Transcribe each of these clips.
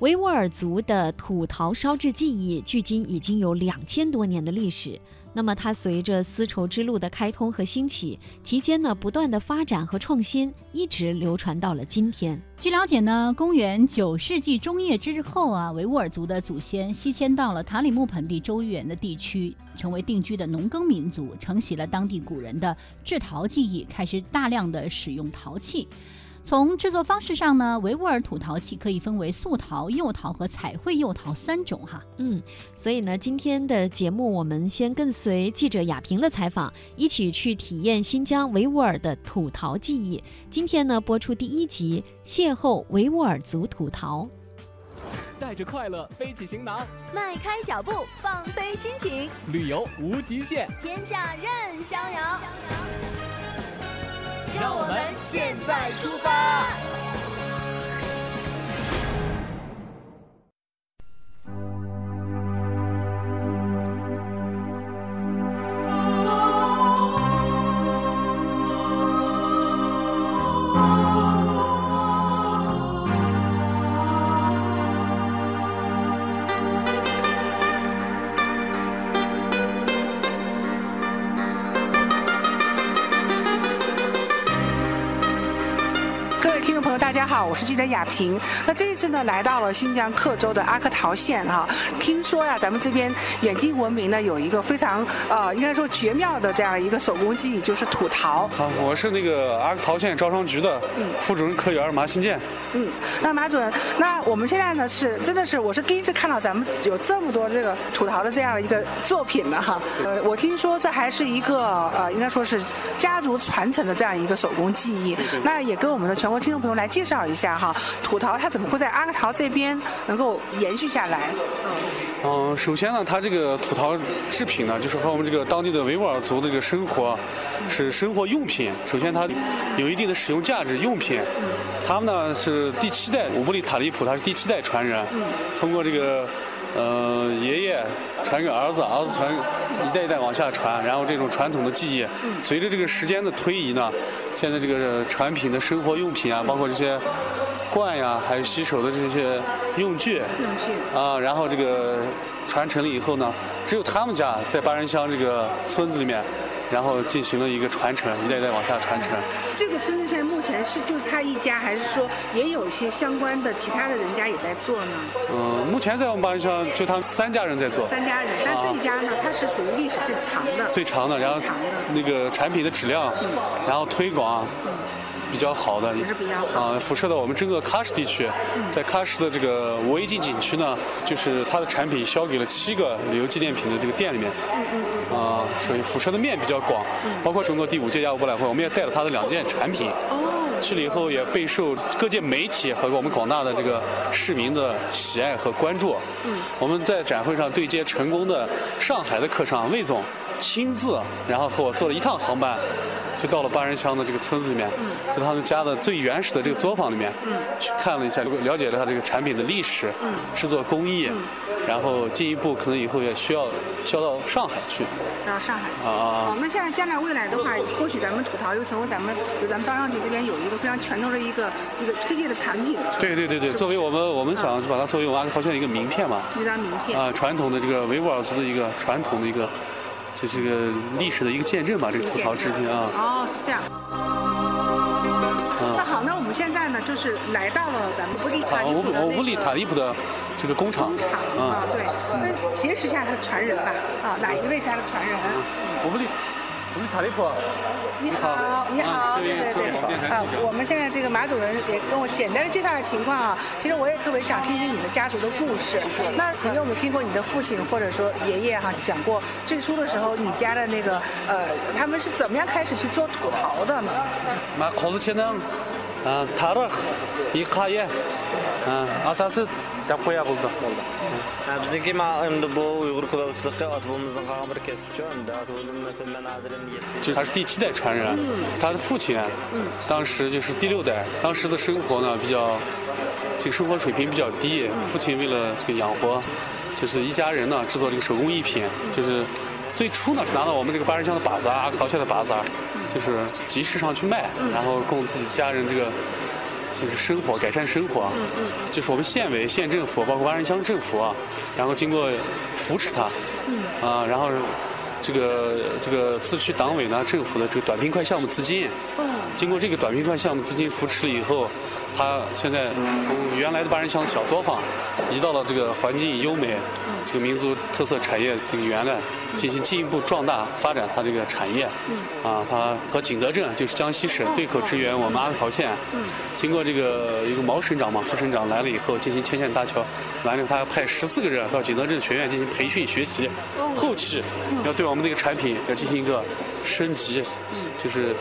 维吾尔族的土陶烧制技艺，距今已经有两千多年的历史。那么，它随着丝绸之路的开通和兴起，期间呢不断的发展和创新，一直流传到了今天。据了解呢，公元九世纪中叶之后啊，维吾尔族的祖先西迁到了塔里木盆地周远的地区，成为定居的农耕民族，承袭了当地古人的制陶技艺，开始大量的使用陶器。从制作方式上呢，维吾尔土陶器可以分为素陶、釉陶和彩绘釉陶三种哈。嗯，所以呢，今天的节目我们先跟随记者亚平的采访，一起去体验新疆维吾尔的土陶技艺。今天呢，播出第一集《邂逅维吾尔族土陶》，带着快乐背起行囊，迈开脚步放飞心情，旅游无极限，天下任逍遥。让我们现在出发。好，我是记者亚平。那这一次呢，来到了新疆克州的阿克陶县哈。听说呀，咱们这边远近闻名呢，有一个非常呃，应该说绝妙的这样一个手工技艺，就是土陶。好，我是那个阿克陶县招商局的副主任科员马新建。嗯，那马主任，那我们现在呢是真的是，我是第一次看到咱们有这么多这个土陶的这样的一个作品呢哈。呃，我听说这还是一个呃，应该说是家族传承的这样一个手工技艺。那也跟我们的全国听众朋友来。介绍一下哈，土陶它怎么会在阿克陶这边能够延续下来？嗯，首先呢，它这个土陶制品呢，就是和我们这个当地的维吾尔族的这个生活是生活用品。首先它有一定的使用价值，用品。他们呢是第七代乌布里塔利普，他是第七代传人，通过这个。呃，爷爷传给儿子，儿子传一代一代往下传，然后这种传统的技艺，随着这个时间的推移呢，现在这个产品的生活用品啊，包括这些罐呀，还有洗手的这些用具，用具啊，然后这个传承了以后呢，只有他们家在八人乡这个村子里面。然后进行了一个传承，一代代往下传承。这个孙子现在目前是就是他一家，还是说也有一些相关的其他的人家也在做呢？嗯，目前在我们八人乡就他们三家人在做。三家人，但这一家呢，它是属于历史最长的。最长的，然后那个产品的质量，然后推广。比较好的，也是比较好。啊，辐射到我们整个喀什地区，在喀什的这个五 A 级景区呢，就是它的产品销给了七个旅游纪念品的这个店里面，嗯嗯嗯，啊，所以辐射的面比较广，包括中国第五届亚博览会，我们也带了它的两件产品，哦，去了以后也备受各界媒体和我们广大的这个市民的喜爱和关注，嗯，我们在展会上对接成功的上海的客商魏总，亲自然后和我坐了一趟航班。就到了巴仁乡的这个村子里面，就他们家的最原始的这个作坊里面，去看了一下，了解了他这个产品的历史、制作工艺，然后进一步可能以后也需要销到上海去。销到上海去。啊。那现在将来未来的话，或许咱们土陶又成为咱们，就咱们招商局这边有一个非常拳头的一个一个推荐的产品。对对对对，作为我们我们想把它作为我们阿克陶县的一个名片嘛。一张名片。啊，传统的这个维吾尔族的一个传统的一个。这是个历史的一个见证吧，这个吐槽制品啊。哦，是这样。那好，那我们现在呢，就是来到了咱们布里塔利普的布里塔利普的这个工厂。工厂啊，对。那结识一下他的传人吧，啊，哪一位是他的传人？布里。我们塔利普，你好，你好，对对对，啊，我们现在这个马主任也跟我简单的介绍下情况啊。其实我也特别想听听你的家族的故事。那你有没有听过你的父亲或者说爷爷哈讲过最初的时候你家的那个呃，他们是怎么样开始去做土陶的呢？马考子前呢，嗯，塔勒，伊卡耶，嗯，阿萨斯。他是第七代传人，他的父亲当时就是第六代。当时的生活呢，比较这个生活水平比较低。父亲为了这个养活，就是一家人呢，制作这个手工艺品。就是最初呢，是拿到我们这个八人箱的靶子啊，咆哮的靶子，就是集市上去卖，然后供自己家人这个。就是生活改善生活啊，就是我们县委、县政府，包括万人乡政府啊，然后经过扶持他，啊，然后这个这个自治区党委呢、政府的这个短平快项目资金，经过这个短平快项目资金扶持了以后，他现在从原来的八人乡小作坊，移到了这个环境优美、这个民族特色产业这个园来，进行进一步壮大发展它这个产业。啊，它和景德镇就是江西省对口支援我们阿桃县。经过这个一个毛省长嘛、副省长来了以后，进行牵线搭桥，完了他要派十四个人到景德镇学院进行培训学习，后期要对我们这个产品要进行一个升级，就是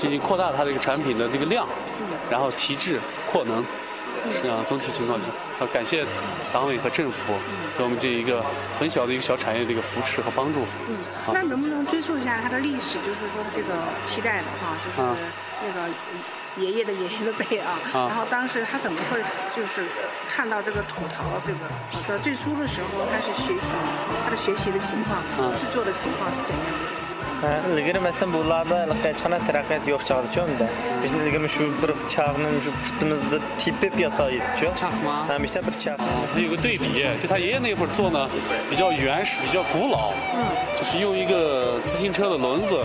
进行扩大它这个产品的这个量，然后提质扩能。是啊，总体情况就要感谢党委和政府给我们这一个很小的一个小产业的一个扶持和帮助。好那能不能追溯一下它的历史？就是说这个期待的哈，就是啊那个爷爷的爷爷的辈啊，啊然后当时他怎么会就是看到这个土陶这个呃最初的时候他是学习他的学习的情况啊，制作的情况是怎样的？Ilgari masalan bularda hech qanday taraqqiyot yo'q chog'dachu unda biz ilgari shu bir chaqni shu putimizda tepib yasaydichu chaqma? hamisha bir chaq 它有个对比，就他爷爷那会儿做呢，比较原始，比较古老，就是用一个自行车的轮子，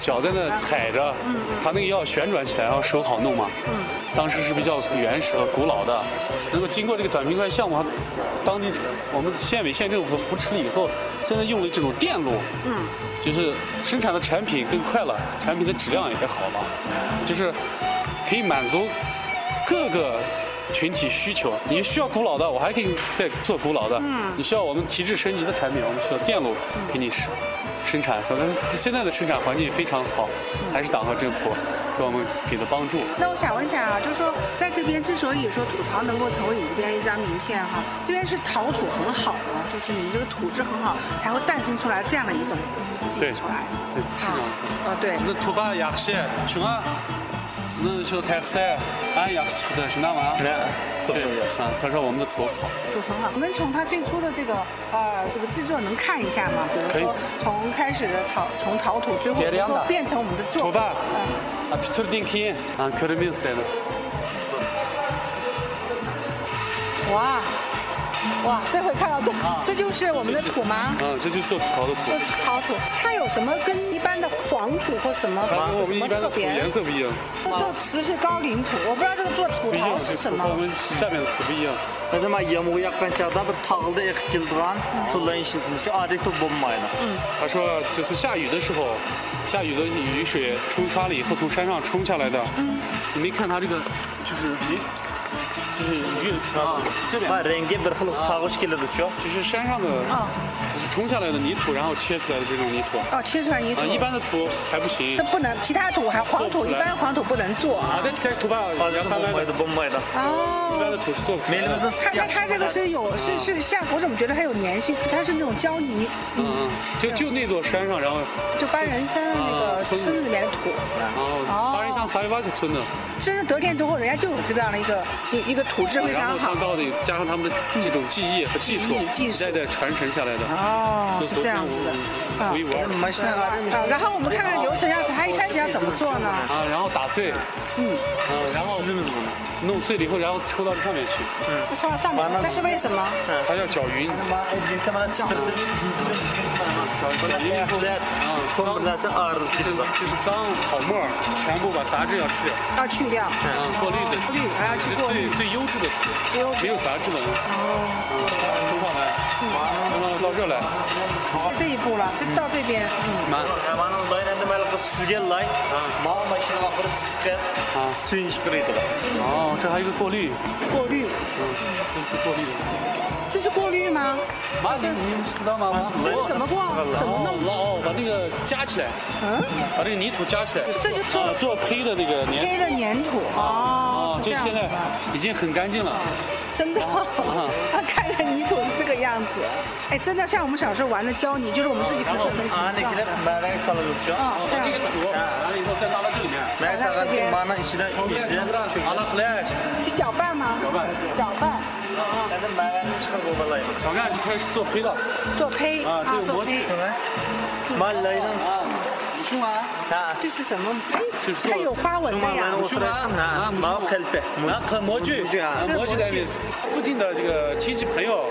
脚在那踩着，他那个要旋转起来，然后手好弄嘛。当时是比较原始和古老的，能够经过这个短平快项目，当地我们县委县政府扶持了以后，现在用了这种电路，嗯，就是生产的产品更快了，产品的质量也好了，就是可以满足各个群体需求。你需要古老的，我还可以再做古老的。嗯，你需要我们提质升级的产品，我们需要电路给你生生产。说但是现在的生产环境非常好，还是党和政府给我们给的帮助。那我想问一下啊，就是说这边之所以说土陶能够成为你这边一张名片哈，这边是陶土很好的，就是你们这个土质很好，才会诞生出来这样的一种技术出来。对，是这样子。啊，对。是土巴雅西，什么？是那叫台山，俺雅西是哪嘛？对，对，是。他说我们的土好。土很好，我们从它最初的这个呃这个制作能看一下吗？比如说从开始的陶，从陶土最后能够变成我们的作品。巴，啊，皮特丁肯，啊，克里米斯的。哇哇，这回看到这啊这就是我们的土吗？啊，这就是做土陶的土这，是陶土，它有什么跟一般的黄土或什么有什么特别的颜？色不一样，这个词是高岭土，我不知道这个做土不一样，陶是什么和。我们下面的土不一样。masalan yomg'ir yoqqan chog'da bir tog'da eqib keladigan suvlar ishlatilishi oddiy tub bo'lmaydi 他说，就是下雨的时候，下雨的雨水冲刷了以后从山上冲下来的。嗯，你没看它这个，就是泥，就是雨啊，这边 va rangi bir xil sog'ish keladichu 就是山上的，啊就是冲下来的泥土，然后切出来的这种泥土。哦，切出来泥土啊，，一般的土还不行这。不能，其他土还黄土，一般黄土不能做啊。啊，这土吧，啊两三来的，哦一般，的土是做不出来的。它它这个是有是是像，我怎么觉得它有粘性？它是那种胶泥，嗯嗯，就就那座山上，然后就班人山那个村子里面的土。然后八人乡萨伊瓦克村的，真的得天独厚，人家就有这样的一个一一个土质非然后常好他。到底加上他们的这种技艺和技术一代代传承下来的。哦，是这样子的。啊独一无二。mashina 啊，然后我们看看流程样子，他一开始要怎么做呢？啊，然后打碎，嗯，嗯，然后弄碎了以后，然后抽到这上面去，嗯，抽到上面，那是为什么？嗯。它要搅匀，搅匀以后，啊，to'n 脏就是 ketadi 就是脏草沫儿，全部把杂质要去掉，要去掉，嗯，过滤的，过滤还要去是过滤最最优质的土，没有杂质的，哦，嗯，抽上来，然后到这来，这一步了，就到这边，嗯，满，mana loy endi mana bu sizga loy ma mashinaga olib siqib suyun chiqaradi 哦，这还有一个过滤，过滤，嗯，这是过滤的。这是过滤吗？妈，你你知道吗？这是怎么过？怎么弄？捞哦，把那个加起来，嗯，把这个泥土加起来，这就做啊做胚的那个粘胚的粘土哦，这这现在。已经很干净了。真的，啊，看看泥土是这个样子，哎，真的像我们小时候玩的胶泥，就是我们自己可以做成形状啊，这样子，这个土，完了以后再拉到这里面 ichida 抽 izi 不上去，搅拌吗？搅拌，搅拌，endi mana chiqarib bo'ladi 小干就开始做胚了做胚啊，这啊，个模具做胚。啊，这是什么？哎就是，做它有花纹的呀。是吗啊毛开的，然后模具，模具模具的意思。附近的这个亲戚朋友，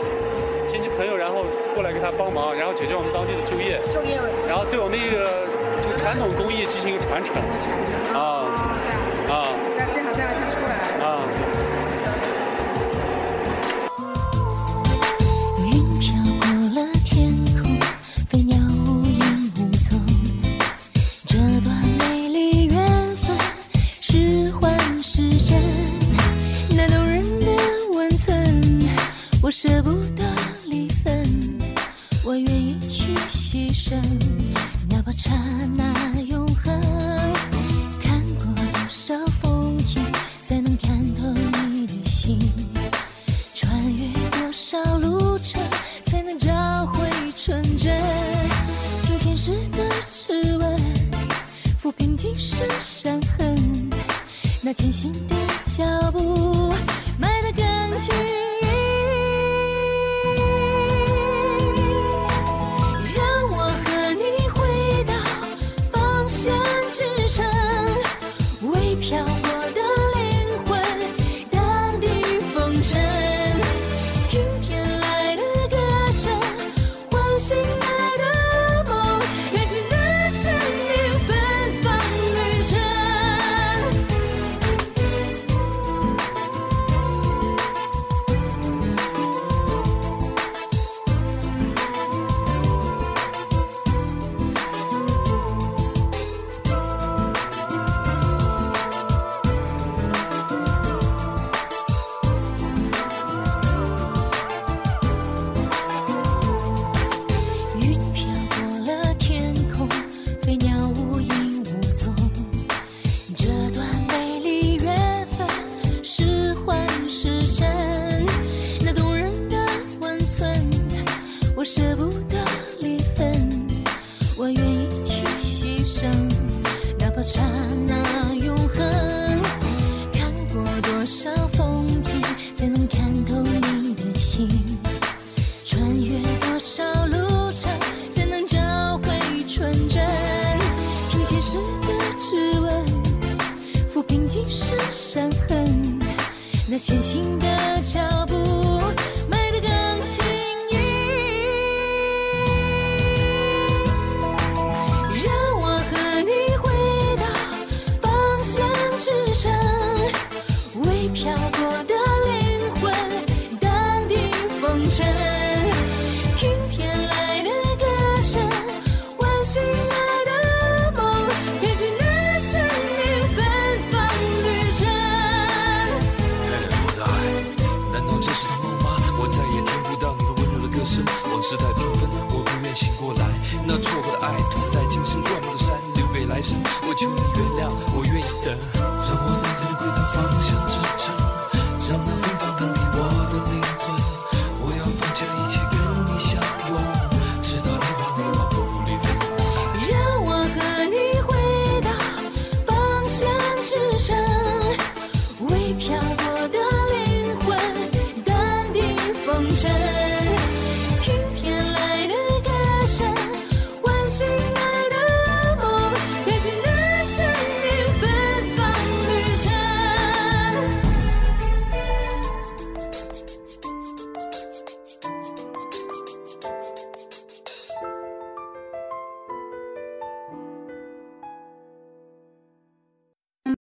亲戚朋友，然后过来给他帮忙，然后解决我们当地的就业，就业然后对我们一个这个传统工艺进行一个传承。啊，啊舍不得离分，我愿意去牺牲，哪怕刹那永恒。看过多少风景，才能看透你的心？穿越多少路程，才能找回纯真？用前世的指纹，抚平今生伤痕。那前行的脚步，迈得更近。心。